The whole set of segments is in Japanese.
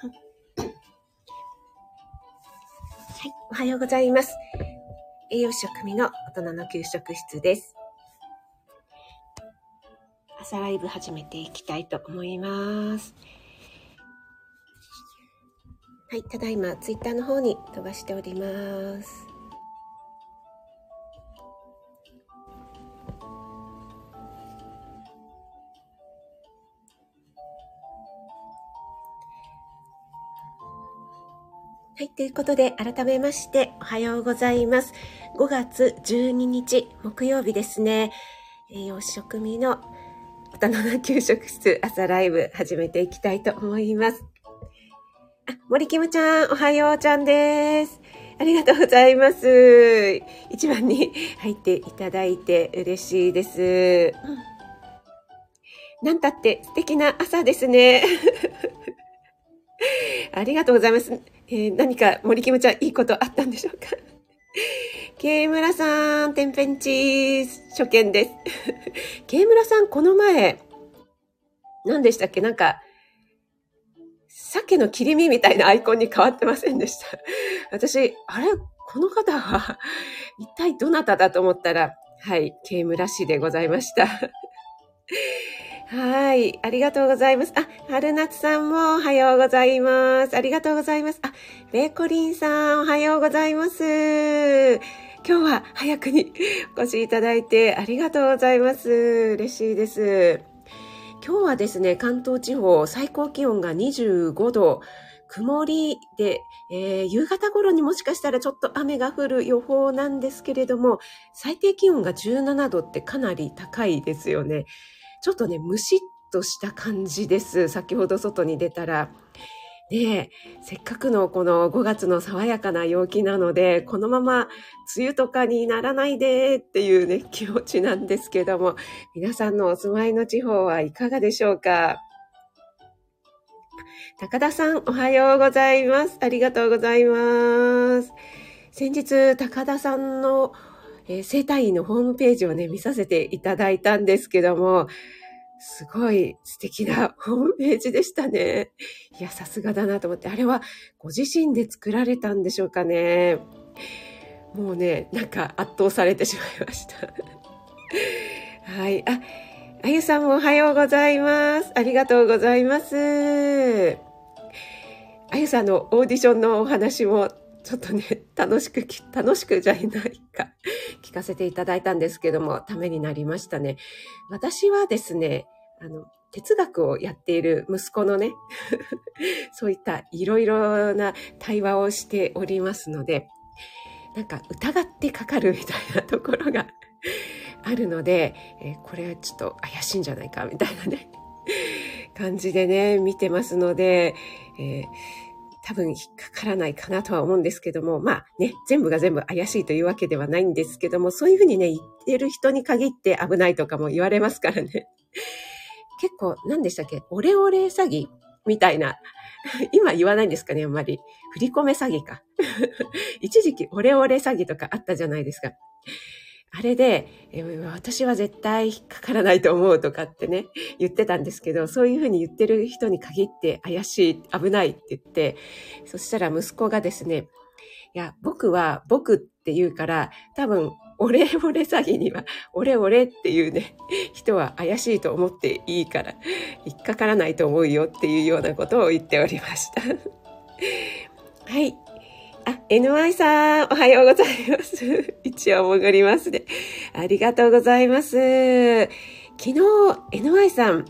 はい、おはようございます。栄養士食味の大人の給食室です。朝ライブ始めていきたいと思います。はい、ただいまツイッターの方に飛ばしております。ということで、改めまして、おはようございます。5月12日、木曜日ですね。栄養士食味の大人の給食室朝ライブ始めていきたいと思います。あ、森キムちゃん、おはようちゃんです。ありがとうございます。一番に 入っていただいて嬉しいです。うんなんたって素敵な朝ですね。ありがとうございます。えー何か森キムちゃんいいことあったんでしょうか？ケ村さん、てんぺんちー初見です。ケ村さん、この前、何でしたっけ？なんか、鮭の切り身みたいなアイコンに変わってませんでした。私、あれ？この方は、一体どなただと思ったら、はい、ケ村氏でございました。はい。ありがとうございます。あ、春夏さんもおはようございます。ありがとうございます。あ、ベーコリンさんおはようございます。今日は早くに お越しいただいてありがとうございます。嬉しいです。今日はですね、関東地方最高気温が25度、曇りで、えー夕方頃にもしかしたらちょっと雨が降る予報なんですけれども、最低気温が17度ってかなり高いですよね。ちょっとね、ムシッとした感じです。先ほど外に出たら。ねえ、せっかくのこの5月の爽やかな陽気なので、このまま梅雨とかにならないでっていうね、気持ちなんですけども、皆さんのお住まいの地方はいかがでしょうか？高田さん、おはようございます。ありがとうございます。先日、高田さんの、えー生体院のホームページをね、見させていただいたんですけども、すごい素敵な ホームページでしたね。いや、さすがだなと思って、あれはご自身で作られたんでしょうかね。もうね、なんか圧倒されてしまいました。はい。あ、あゆさんもおはようございます。ありがとうございます。あゆさんのオーディションのお話もちょっとね、楽しく、楽しくじゃいないか、聞かせていただいたんですけども、ためになりましたね。私はですね、あの、哲学をやっている息子のね、そういったいろいろな対話をしておりますので、なんか疑ってかかるみたいなところが あるので、えーこれはちょっと怪しいんじゃないかみたいなね、感じでね、見てますので、えー多分引っかからないかなとは思うんですけども、まあね、全部が全部怪しいというわけではないんですけども、そういうふうにね、言ってる人に限って危ないとかも言われますからね。結構、何でしたっけ？オレオレ詐欺みたいな。今言わないんですかね、あんまり。振り込め詐欺か。一時期オレオレ詐欺とかあったじゃないですか。あれで、私は絶対引っかからないと思うとかってね、言ってたんですけど、そういうふうに言ってる人に限って怪しい、危ないって言って、そしたら息子がですね、いや、僕は僕って言うから、多分、オレオレ詐欺には、オレオレっていうね、人は怪しいと思っていいから、引っかからないと思うよっていうようなことを言っておりました。はい。あ、NY さん、おはようございます。一応潜りますね。ありがとうございます。昨日、NY さん、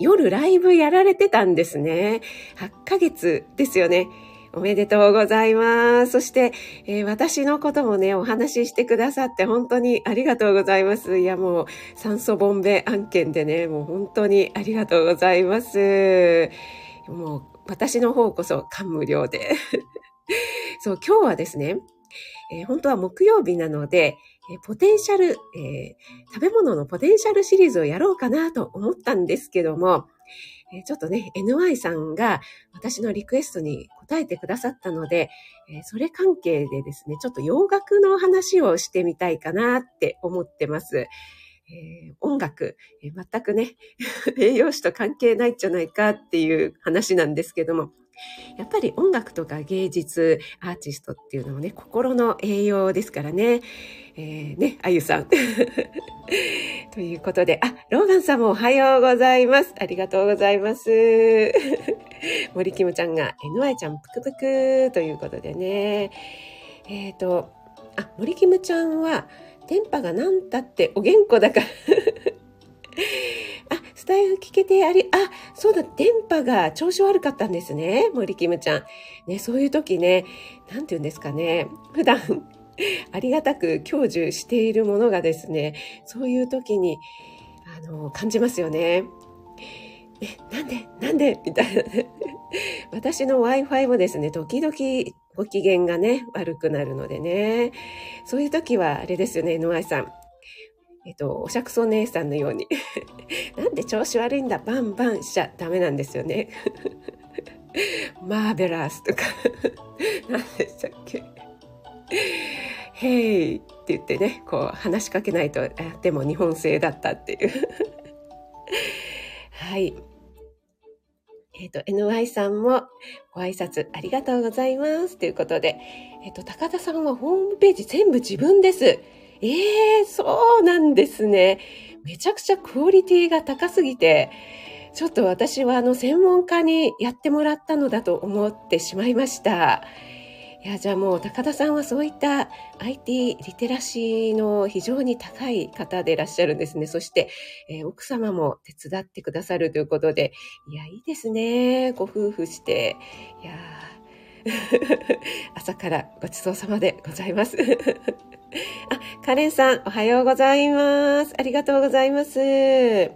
夜ライブやられてたんですね。8ヶ月ですよね。おめでとうございます。そして、えー私のこともね、お話ししてくださって本当にありがとうございます。いや、もう酸素ボンベ案件でね、もう本当にありがとうございます。もう私の方こそ感無量で。そう、今日はですね、えー本当は木曜日なので、えーポテンシャル、えー食べ物のポテンシャルシリーズをやろうかなと思ったんですけども、えーちょっとね、NY さんが私のリクエストに答えてくださったので、えーそれ関係でですね、ちょっと洋楽の話をしてみたいかなって思ってます。ええー、音楽、えー、全くね、栄養士と関係ないんじゃないかっていう話なんですけども、やっぱり音楽とか芸術、アーティストっていうのもね、心の栄養ですからね。えー、ね、あゆさん。ということで、あ、ローガンさんもおはようございます。ありがとうございます。森キムちゃんが NY ちゃんぷくぷくということでね。えっ、ー、と、あ、森キムちゃんは、電波がなんたってお元気だから、スタイフ聞けてあり、あ、そうだ、電波が調子悪かったんですね。森キムちゃん。ね、そういう時ね、なんて言うんですかね。普段、ありがたく享受しているものがですね、そういう時に、あの、感じますよね。え、なんでなんでみたいなね。私の Wi-Fi もですね、時々ご機嫌がね、悪くなるのでね。そういう時は、あれですよね、NY さん。えっと、おしゃくそ姉さんのように なんで調子悪いんだ、バンバンしちゃダメなんですよね。マーベラスとか 何でしたっけヘイって言ってね、こう話しかけないと、でも日本製だったっていうはい。えっ、ー、と、NY さんもご挨拶ありがとうございます。ということで、えっ、ー、と、高田さんはホームページ全部自分です。ええー、そうなんですね。めちゃくちゃクオリティが高すぎて、ちょっと私はあの専門家にやってもらったのだと思ってしまいました。いや、じゃあもう高田さんはそういった IT リテラシーの非常に高い方でいらっしゃるんですね。そして、えー、奥様も手伝ってくださるということで、いや、いいですね。ご夫婦して。いや 朝からごちそうさまでございます。あ、カレンさん、おはようございます。ありがとうございます。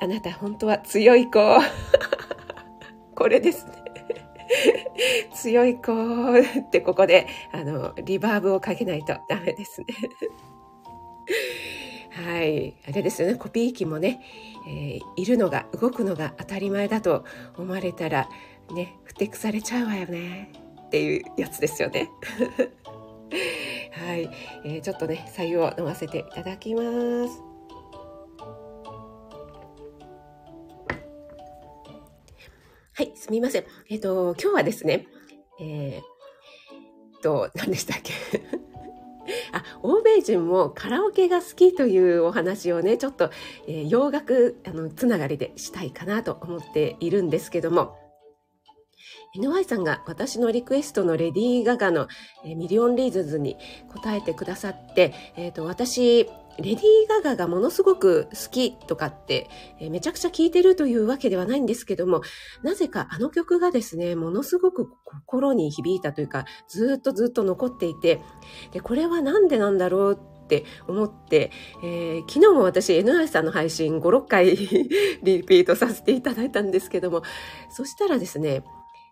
あなた、本当は強い子。これですね。強い子ってここで、あの、リバーブをかけないとダメですね。はい。あれですよね。コピー機もね、えー、いるのが、動くのが当たり前だと思われたら、ね、ふてくされちゃうわよね。っていうやつですよね。はい、えー、ちょっとね、左右を飲ませていただきます。はい、すみません。えっ、ー、と、今日はですね、えー、と、何でしたっけ？あ、欧米人もカラオケが好きというお話をね、ちょっと、えー、洋楽あのつながりでしたいかなと思っているんですけども、NY さんが私のリクエストのレディー・ガガの、ミリオン・リーズンズに答えてくださって、え、ー、と、私、レディー・ガガがものすごく好きとかって、えー、めちゃくちゃ聴いてるというわけではないんですけども、なぜかあの曲がですね、ものすごく心に響いたというか、ずっとずっと残っていて、で、これはなんでなんだろうって思って、えー、昨日も私 NI さんの配信5、6回 リピートさせていただいたんですけども、そしたらですね、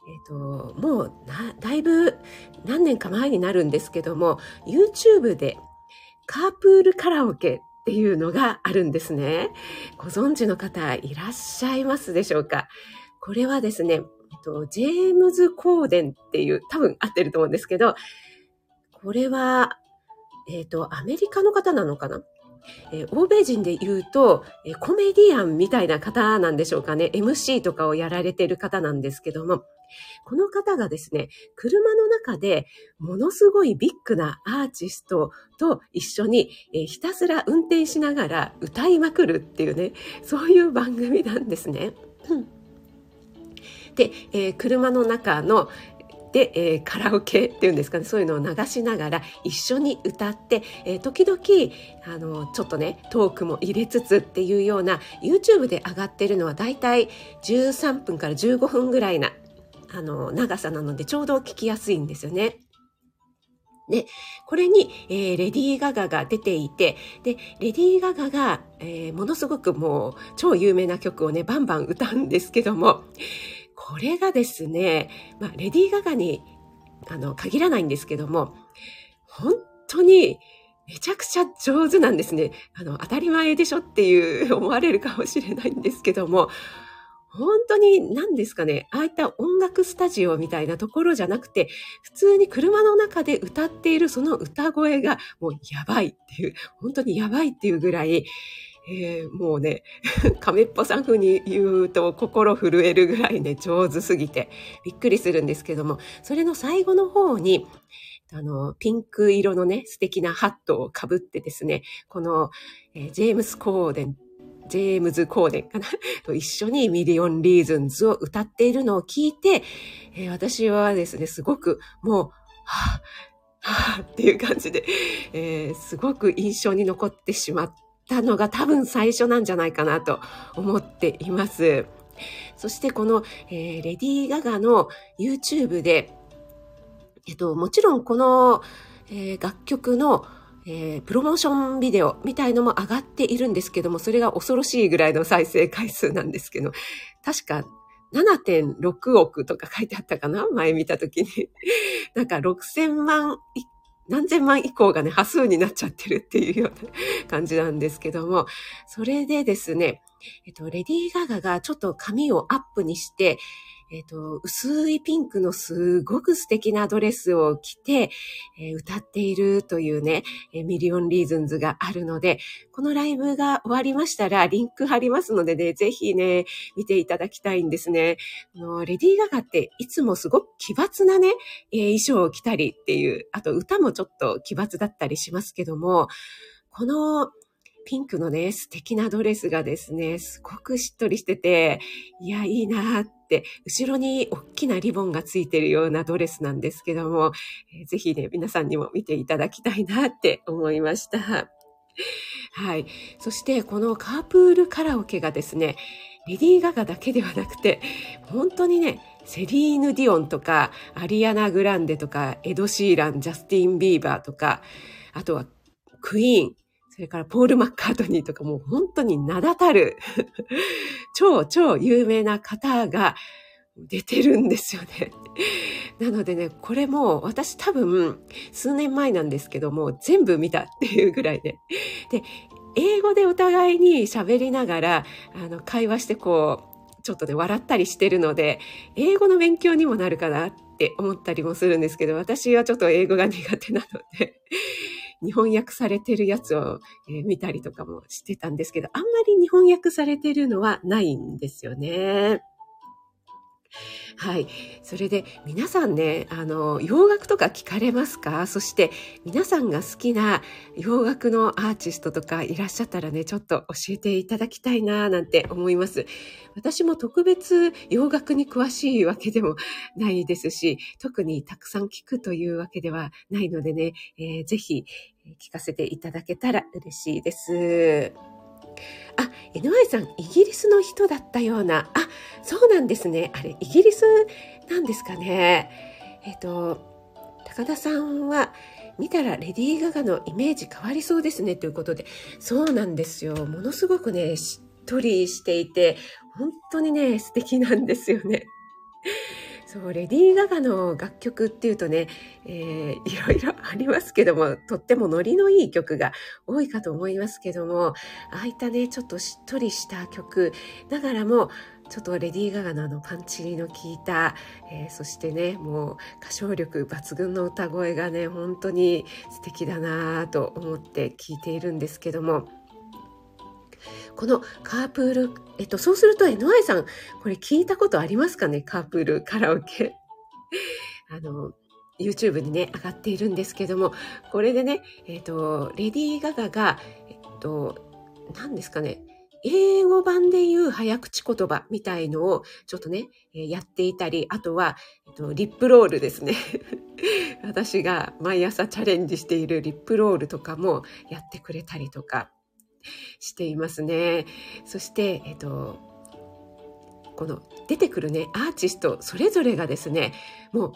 えっ、ー、と、もう、だいぶ何年か前になるんですけども、YouTube でカープールカラオケっていうのがあるんですね。ご存知の方いらっしゃいますでしょうか？これはですね、えっと、ジェームズ・コーデンっていう、多分合ってると思うんですけど、これは、えっ、ー、と、アメリカの方なのかな？えー、欧米人で言うと、えー、コメディアンみたいな方なんでしょうかね。MC とかをやられている方なんですけども、この方がですね、車の中でものすごいビッグなアーティストと一緒に、えー、ひたすら運転しながら歌いまくるっていうね、そういう番組なんですね。で、えー、車の中ので、えー、カラオケっていうんですかね、そういうのを流しながら一緒に歌って、えー、時々、あの、ちょっとね、トークも入れつつっていうような、YouTube で上がってるのはだいたい13分から15分ぐらいな、あの、長さなのでちょうど聞きやすいんですよね。で、これに、えー、レディー・ガガが出ていて、で、レディー・ガガが、えー、ものすごくもう超有名な曲をね、バンバン歌うんですけども、これがですね、まあ、レディー・ガガに、あの、限らないんですけども、本当に、めちゃくちゃ上手なんですね。あの、当たり前でしょっていう 思われるかもしれないんですけども、本当に何ですかね、ああいった音楽スタジオみたいなところじゃなくて、普通に車の中で歌っているその歌声がもうやばいっていう、本当にやばいっていうぐらい、えー、もうね、亀っぽさん風に言うと心震えるぐらいね、上手すぎてびっくりするんですけども、それの最後の方に、あの、ピンク色のね、素敵なハットをかぶってですね、この、えー、ジェームス・コーデン、ジェームズ・コーデンかな？と一緒にミリオン・リーズンズを歌っているのを聞いて、えー、私はですね、すごくもう、はぁ、はぁっていう感じで、えー、すごく印象に残ってしまってたのが多分最初なんじゃないかなと思っています。そしてこの、えー、レディー・ガガの YouTube で、えっと、もちろんこの、えー、楽曲の、えー、プロモーションビデオみたいのも上がっているんですけども、それが恐ろしいぐらいの再生回数なんですけど、確か7.6億とか書いてあったかな？前見たときに。なんか6000万、何千万以降がね、端数になっちゃってるっていうような感じなんですけども、それでですね、えっと、レディー・ガガがちょっと髪をアップにして、えっ、ー、と、薄いピンクのすごく素敵なドレスを着て、えー、歌っているというね、えー、ミリオンリーズンズがあるので、このライブが終わりましたらリンク貼りますのでね、ぜひね、見ていただきたいんですね。あのレディー・ガガっていつもすごく奇抜なね、え衣装を着たりっていう、あと歌もちょっと奇抜だったりしますけども、このピンクのね、素敵なドレスがですね、すごくしっとりしてて、いや、いいなって、後ろに大きなリボンがついてるようなドレスなんですけども、えー、ぜひね、皆さんにも見ていただきたいなって思いました。はい。そして、このカープールカラオケがですね、レディー・ガガだけではなくて、本当にね、セリーヌ・ディオンとか、アリアナ・グランデとか、エド・シーラン、ジャスティン・ビーバーとか、あとはクイーン、それからポール・マッカートニーとかもう本当に名だたる 超超有名な方が出てるんですよね。なのでね、これも私多分数年前なんですけども全部見たっていうぐらいで。で、英語でお互いに喋りながらあの会話してこうちょっとね笑ったりしてるので英語の勉強にもなるかなって思ったりもするんですけど私はちょっと英語が苦手なので日本訳されてるやつを、えー、見たりとかもしてたんですけど、あんまり日本訳されてるのはないんですよね。はい。それで皆さんね、あの、洋楽とか聞かれますか？そして皆さんが好きな洋楽のアーティストとかいらっしゃったらね、ちょっと教えていただきたいななんて思います。私も特別洋楽に詳しいわけでもないですし、特にたくさん聞くというわけではないのでね、えー、ぜひ聞かせていただけたら嬉しいです。あ、NY さん、イギリスの人だったような。あ、そうなんですね。あれ、イギリスなんですかね。えっ、と、高田さんは、見たらレディー・ガガのイメージ変わりそうですねということで、そうなんですよ。ものすごくね、しっとりしていて、本当にね、素敵なんですよね。そう、レディー・ガガの楽曲っていうとね、えー、いろいろありますけども、とってもノリのいい曲が多いかと思いますけども、ああいったね、ちょっとしっとりした曲ながらも、ちょっとレディー・ガガのあのパンチの効いた、えー、そしてね、もう歌唱力抜群の歌声がね、本当に素敵だなと思って聞いているんですけども、このカープール、えっと、そうすると NY さん、これ聞いたことありますかね？カープールカラオケ。あの、YouTube にね、上がっているんですけども、これでね、えっと、レディー・ガガが、えっと、何ですかね、英語版で言う早口言葉みたいのをちょっとね、やっていたり、あとは、えっと、リップロールですね。私が毎朝チャレンジしているリップロールとかもやってくれたりとか、していますね。そして、えっと、この出てくるねアーティストそれぞれがですねもう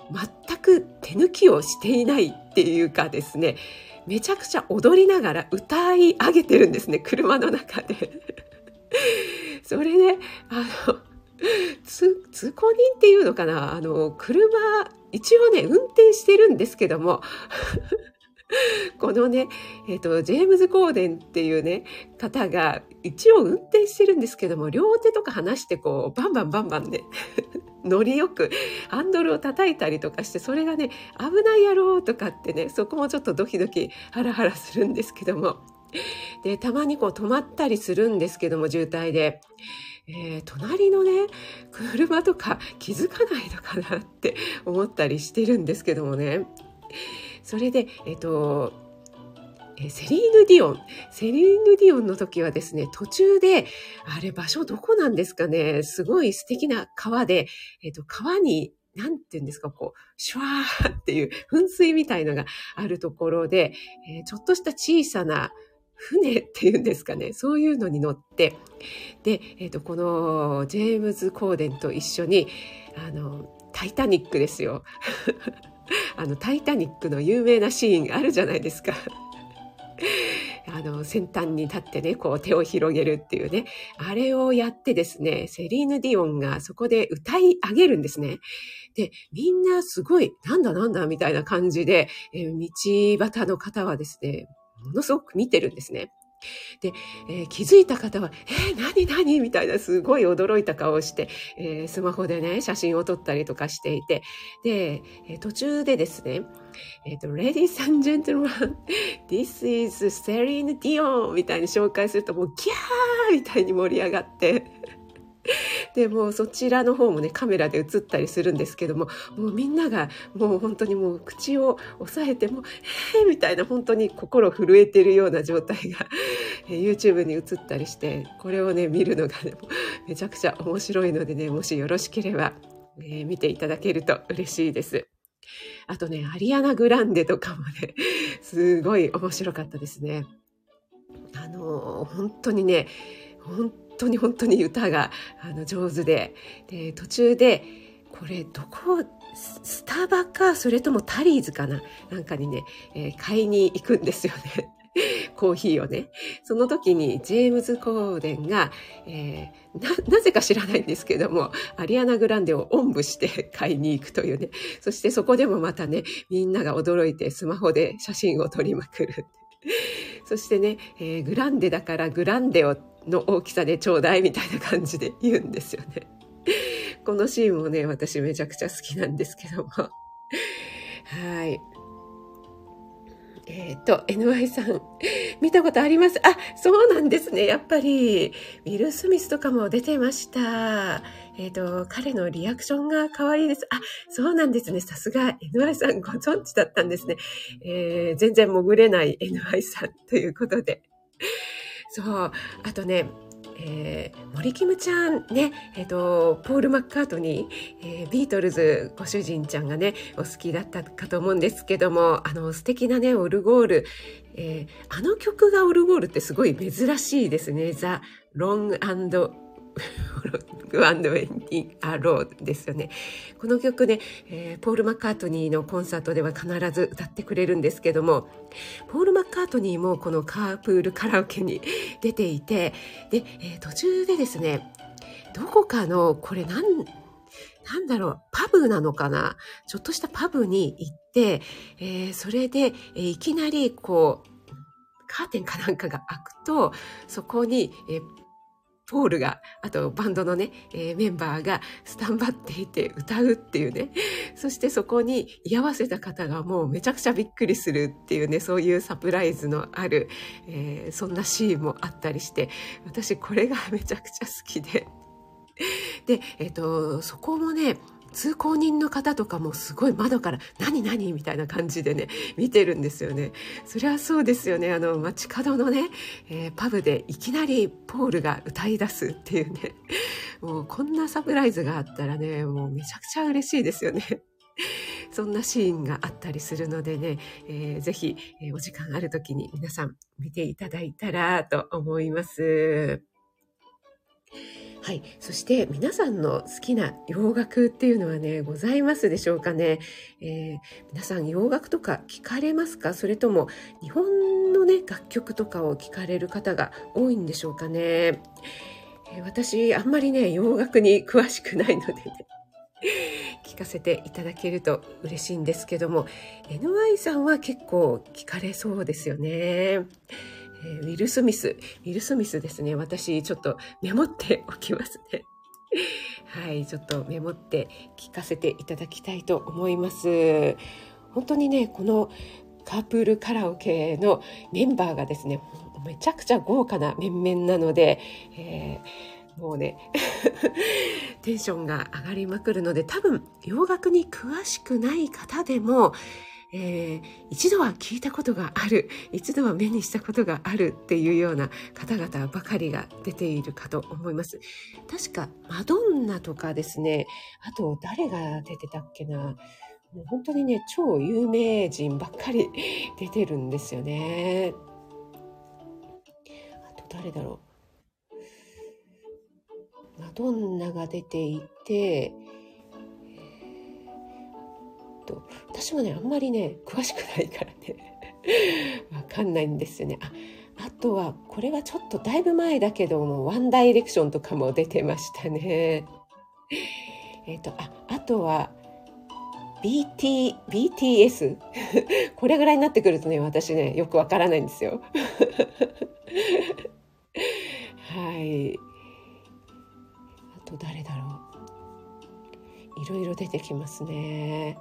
全く手抜きをしていないっていうかですねめちゃくちゃ踊りながら歌い上げてるんですね車の中で。それで、ね、あの通行人っていうのかなあの車一応ね運転してるんですけども このね、えっ、ー、と、ジェームズ・コーデンっていうね、方が一応運転してるんですけども、両手とか離してこう、バンバンバンバンね、ノリよくハンドルを叩いたりとかして、それがね、危ないやろうとかってね、そこもちょっとドキドキハラハラするんですけども。で、たまにこう止まったりするんですけども、渋滞で。えー、隣のね、車とか気づかないのかなって思ったりしてるんですけどもね。それで、えっ、と、セリーヌ・ディオン。セリーヌ・ディオンの時はですね、途中で、あれ場所どこなんですかね、すごい素敵な川で、えっ、と、川に、なんて言うんですか、こう、シュワーっていう噴水みたいのがあるところで、えー、ちょっとした小さな船っていうんですかね、そういうのに乗って、で、えっ、と、このジェームズ・コーデンと一緒に、あの、タイタニックですよ。あの、タイタニックの有名なシーンあるじゃないですか。あの、先端に立ってね、こう手を広げるっていうね、あれをやってですね、セリーヌ・ディオンがそこで歌い上げるんですね。で、みんなすごい、なんだなんだみたいな感じで、えー、道端の方はですね、ものすごく見てるんですね。で、えー、気づいた方は、えー、何何？みたいなすごい驚いた顔をして、えー、スマホでね、写真を撮ったりとかしていて、で、えー、途中でですね、えっ、ー、と、Ladies and Gentlemen, this is Celine Dion みたいに紹介するともうギャーみたいに盛り上がって、でもうそちらの方もねカメラで映ったりするんですけどももうみんながもう本当にもう口を押さえても「えー!」みたいな本当に心震えてるような状態が YouTube に映ったりしてこれをね見るのが、ね、めちゃくちゃ面白いのでねもしよろしければ、えー、見ていただけると嬉しいです。あとね、アリアナ・グランデとかもね、すごい面白かったですね。あの、本当にね、本当に本当に歌があの上手でで途中でこれどこスタバかそれともタリーズかな？なんかにね、えー、買いに行くんですよね。コーヒーをね。その時にジェームズ・コーデンが、えー、な、なぜか知らないんですけども、アリアナ・グランデをおんぶして 買いに行くというね。そしてそこでもまたね、みんなが驚いてスマホで写真を撮りまくる。そしてね、えー、グランデだからグランデをの大きさでちょうだいみたいな感じで言うんですよね。このシーンもね、私めちゃくちゃ好きなんですけども。はい。えっ、ー、と、NY さん、見たことありますあ、そうなんですね。やっぱり、ウィル・スミスとかも出てました。えっ、ー、と、彼のリアクションが可愛いです。あ、そうなんですね。さすが NY さんご存知だったんですね。えー、全然潜れない NY さんということで。そう。あとね、えー、森キムちゃんね、えっ、ー、と、ポール・マッカートニー、えー、ビートルズご主人ちゃんがね、お好きだったかと思うんですけども、あの、素敵なね、オルゴール、えー、あの曲がオルゴールってすごい珍しいですね。ザ・ロング グアンドウェンディ・アローですよね。この曲ね、えー、ポール・マッカートニーのコンサートでは必ず歌ってくれるんですけども、ポール・マッカートニーもこのカープールカラオケに出ていて、で、えー、途中でですね、どこかの、これなん、なんだろう、パブなのかな？ちょっとしたパブに行って、えー、それで、えー、いきなりこう、カーテンかなんかが開くと、そこに、えー、ポールが、あとバンドのね、えー、メンバーがスタンバっていて歌うっていうね。そしてそこに居合わせた方がもうめちゃくちゃびっくりするっていうね、そういうサプライズのある、えー、そんなシーンもあったりして、私これがめちゃくちゃ好きで。で、えっ、ー、と、そこもね、通行人の方とかもすごい窓から「何何?」みたいな感じでね見てるんですよね。そりゃそうですよねあの街角のね、えー、パブでいきなりポールが歌い出すっていうね もうこんなサプライズがあったらねもうめちゃくちゃ嬉しいですよね。そんなシーンがあったりするのでね、えー、ぜひ、えー、お時間ある時に皆さん見ていただいたらと思います。はい。そして皆さんの好きな洋楽っていうのはね、ございますでしょうかね。えー、皆さん洋楽とか聞かれますか？それとも日本のね、楽曲とかを聞かれる方が多いんでしょうかね。えー、私、あんまりね、洋楽に詳しくないのでね。聞かせていただけると嬉しいんですけども NY さんは結構聞かれそうですよね。えー、ウィル・スミス。ウィル・スミスですね。私、ちょっとメモっておきますね。はい、ちょっとメモって聞かせていただきたいと思います。本当にね、このカープールカラオケのメンバーがですね、めちゃくちゃ豪華な面々なので、えー、もうね テンションが上がりまくるので多分洋楽に詳しくない方でもえー、一度は聞いたことがある一度は目にしたことがあるっていうような方々ばかりが出ているかと思います。確かマドンナとかですねあと誰が出てたっけなもう本当にね超有名人ばっかり出てるんですよね。あと誰だろうマドンナが出ていてと私もねあんまりね詳しくないからね わかんないんですよねああとはこれはちょっとだいぶ前だけどもワンダイレクションとかも出てましたね えっ、とああとは BT、BTS これぐらいになってくるとね、私ね、よくわからないんですよ。はい。あと誰だろう。いろいろ出てきますね。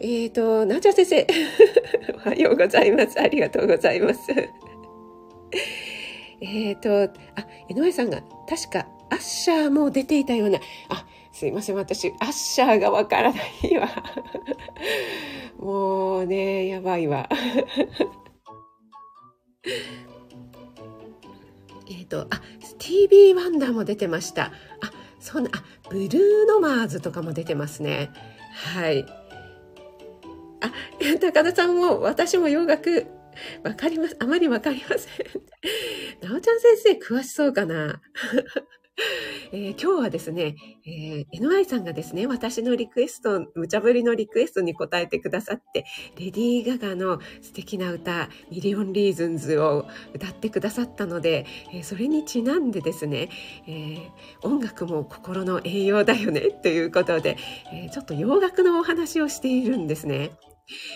えっ、ー、と、なおちゃ先生。おはようございます。ありがとうございます。えっと、あ、江上さんが、確か、アッシャーも出ていたような、あ、すいません、私、アッシャーがわからないわ。もうね、やばいわ。えっと、あ、スティービー・ワンダーも出てました。あ、そんな、あ、ブルーノマーズとかも出てますね。はい。あ、高田さんも私も洋楽わかります。あまりわかりません。なおちゃん先生詳しそうかな？えー、今日はですね、えー、NY さんがですね、私のリクエスト、無茶ぶりのリクエストに答えてくださって、レディー・ガガの素敵な歌、ミリオン・リーズンズを歌ってくださったので、えー、それにちなんでですね、えー、音楽も心の栄養だよね、ということで、えー、ちょっと洋楽のお話をしているんですね。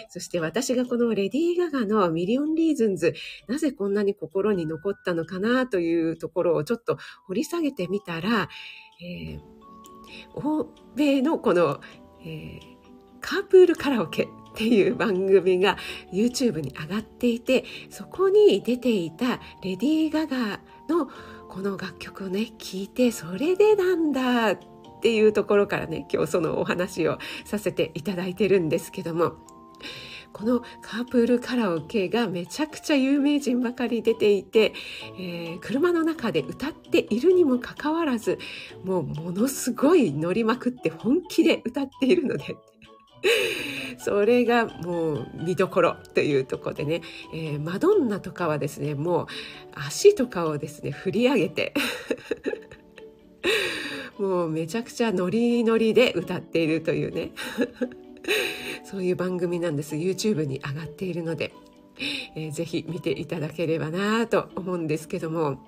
そして私がこのレディー・ガガのミリオン・リーズンズ、なぜこんなに心に残ったのかなというところをちょっと掘り下げてみたら、えー、欧米のこの、えー、カープールカラオケっていう番組が YouTube に上がっていて、そこに出ていたレディー・ガガのこの楽曲をね、聴いて、それでなんだっていうところからね、今日そのお話をさせていただいてるんですけども、このカープールカラオケがめちゃくちゃ有名人ばかり出ていて、えー、車の中で歌っているにもかかわらずもうものすごい乗りまくって本気で歌っているので それがもう見どころというところでね、えー、マドンナとかはですねもう足とかをですね振り上げて もうめちゃくちゃノリノリで歌っているというね。そういう番組なんです YouTube に上がっているので、えー、ぜひ見ていただければなと思うんですけども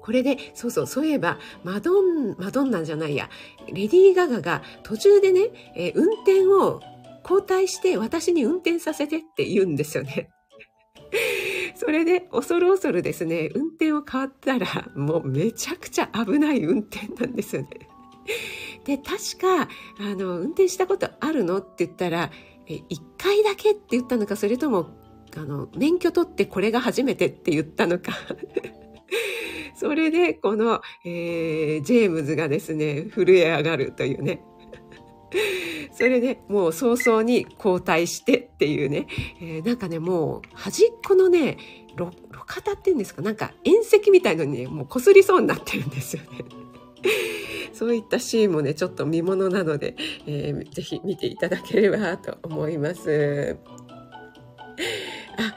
これで、そうそう、そういえば、マドン、マドンナじゃないや、レディー・ガガが途中でね、えー、運転を交代して私に運転させてって言うんですよね。それで恐る恐るですね、運転を変わったら、もうめちゃくちゃ危ない運転なんですよね。で、確か、あの、運転したことあるのって言ったら、え、一回だけって言ったのか、それとも、あの、免許取ってこれが初めてって言ったのか。それで、この、えー、ジェームズがですね、震え上がるというね。それでもう早々に交代してっていうね、えー、なんかね、もう端っこのね、路肩っていうんですか、なんか縁石みたいのにね、もう擦りそうになってるんですよね。そういったシーンもね、ちょっと見ものなので、えー、ぜひ見ていただければと思います。あ、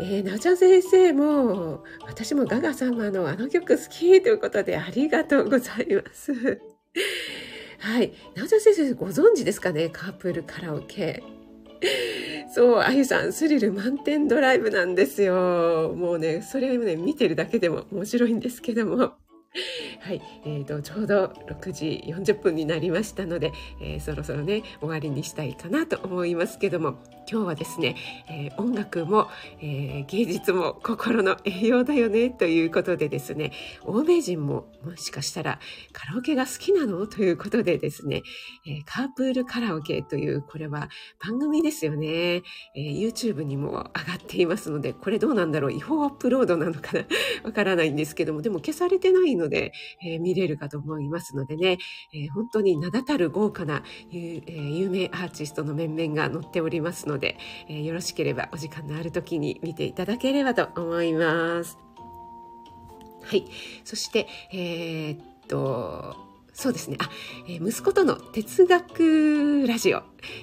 えー、なおちゃん先生も、私もガガ様のあの曲好きということでありがとうございます。はい。なおちゃん先生ご存知ですかね？カープルカラオケ。そう、あゆさん、スリル満点ドライブなんですよ。もうね、それをね、見てるだけでも面白いんですけども。はい、えーと、ちょうど6時40分になりましたので、えー、そろそろね終わりにしたいかなと思いますけども今日はですね、えー、音楽も、えー、芸術も心の栄養だよねということでですね欧米人ももしかしたらカラオケが好きなの？ということでですね、えカープールカラオケというこれは番組ですよね、え YouTube にも上がっていますのでこれどうなんだろう？違法アップロードなのかな？わからないんですけどもでも消されてないので、えー、見れるかと思いますのでね、えー、本当に名だたる豪華な、えー、有名アーティストの面々が載っておりますので、えよろしければお時間のある時に見ていただければと思います。はい。そして、えー、っと、そうですね。あ、えー、息子との哲学ラジオ、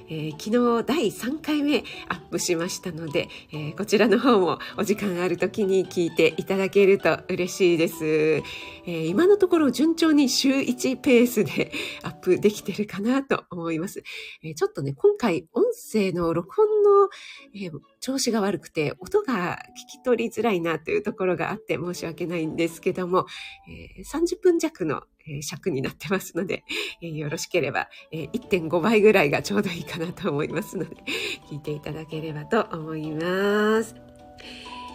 えー、昨日第3回目アップしましたので、えー、こちらの方もお時間ある時に聞いていただけると嬉しいです。え今のところ順調に週1ペースで アップできてるかなと思います。えちょっとね、今回音声の録音の、え調子が悪くて音が聞き取りづらいなというところがあって申し訳ないんですけども、え30分弱のえ尺になってますので、えよろしければ、え1.5倍ぐらいがちょうどいいかなと思いますので、聞いていただければと思います。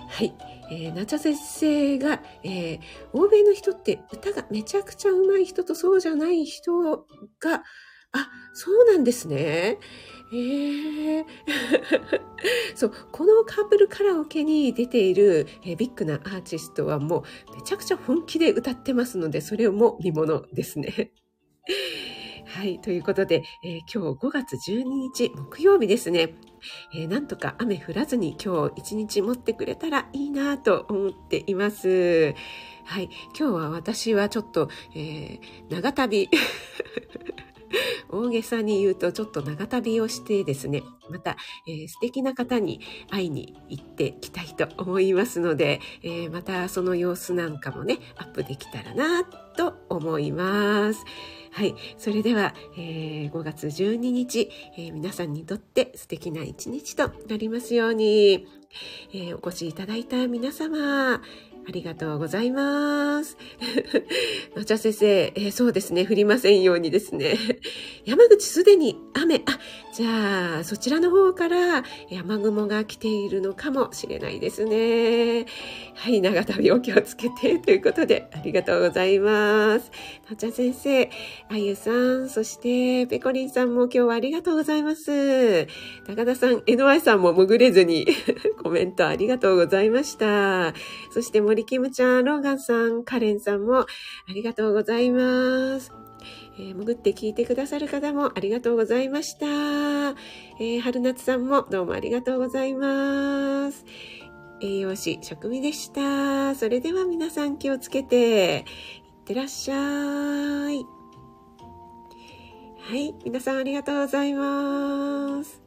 はい。えー、ナチャ先生が、えー、欧米の人って歌がめちゃくちゃ上手い人とそうじゃない人が、あ、そうなんですね。ええ そう、このカープルカラオケに出ている、え、ビッグなアーティストはもうめちゃくちゃ本気で歌ってますので、それも見ものですね。はい。ということで、えー、今日5月12日木曜日ですね。えー、なんとか雨降らずに今日一日持ってくれたらいいなと思っています。はい。今日は私はちょっと、えー、長旅 大げさに言うとちょっと長旅をしてですね、また、えー、素敵な方に会いに行ってきたいと思いますので、えー、またその様子なんかもね、アップできたらなと思います。はい。それでは、えー、5月12日、えー、皆さんにとって素敵な一日となりますように、えー、お越しいただいた皆様、ありがとうございます。抹茶先生、えー、そうですね、降りませんようにですね。山口すでに雨、あ、じゃあ、そちらの方から雨雲が来ているのかもしれないですね。はい、長旅お気をつけて ということで、ありがとうございます。抹茶先生、あゆさん、そしてペコリンさんも今日はありがとうございます。高田さん、NY さんも潜れずにコメントありがとうございました。そして、森キムちゃん、ローガンさん、カレンさんもありがとうございます。えー、潜って聞いてくださる方もありがとうございました。えー、春夏さんもどうもありがとうございます。栄養士、食味でした。それでは皆さん気をつけて、いってらっしゃい。はい、皆さんありがとうございます。